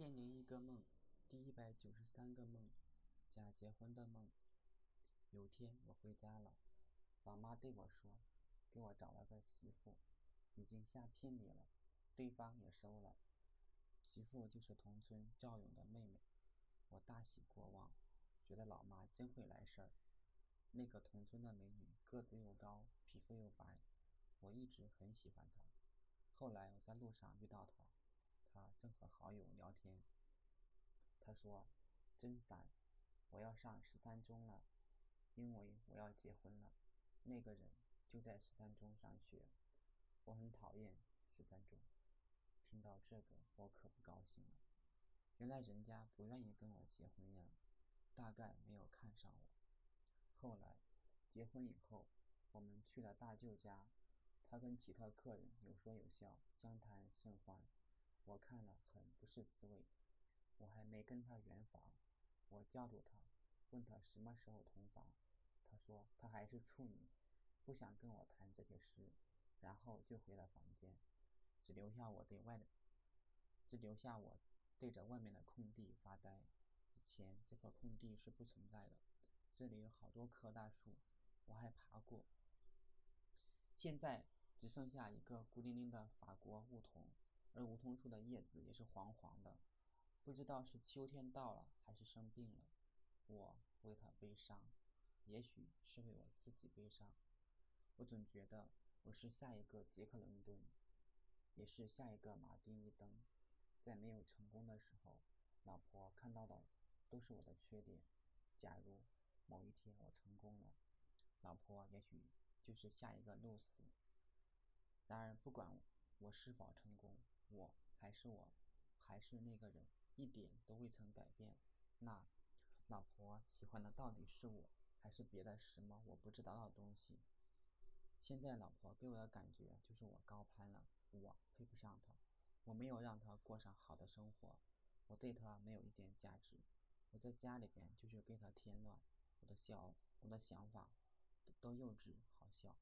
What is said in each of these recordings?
千零一个梦，第一百九十三个梦，假结婚的梦。有天我回家了，老妈对我说：“给我找了个媳妇，已经下聘礼了，对方也收了。媳妇就是同村赵勇的妹妹。”我大喜过望，觉得老妈真会来事儿。那个同村的美女个子又高，皮肤又白，我一直很喜欢她。后来我在路上遇到她。他正和好友聊天，他说：“真烦，我要上十三中了，因为我要结婚了。那个人就在十三中上学，我很讨厌十三中。”听到这个，我可不高兴了。原来人家不愿意跟我结婚呀，大概没有看上我。后来结婚以后，我们去了大舅家，他跟其他客人有说有笑，相谈甚欢。我看了很不是滋味，我还没跟他圆房，我叫住他，问他什么时候同房，他说他还是处女，不想跟我谈这些事，然后就回了房间，只留下我对外，只留下我对着外面的空地发呆。以前这块空地是不存在的，这里有好多棵大树，我还爬过，现在只剩下一个孤零零的法国梧桐。而梧桐树的叶子也是黄黄的，不知道是秋天到了还是生病了。我为它悲伤，也许是为我自己悲伤。我总觉得我是下一个杰克伦敦，也是下一个马丁伊登。在没有成功的时候，老婆看到的都是我的缺点。假如某一天我成功了，老婆也许就是下一个露丝。然而，不管我是否成功，我还是我，还是那个人，一点都未曾改变。那老婆喜欢的到底是我，还是别的什么我不知道的东西？现在老婆给我的感觉就是我高攀了，我配不上她，我没有让她过上好的生活，我对她没有一点价值。我在家里边就是给她添乱，我的笑，我的想法都幼稚好笑。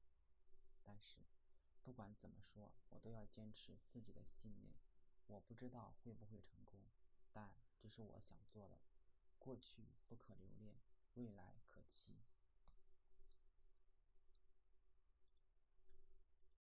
但是。不管怎么说，我都要坚持自己的信念。我不知道会不会成功，但这是我想做的。过去不可留恋，未来可期。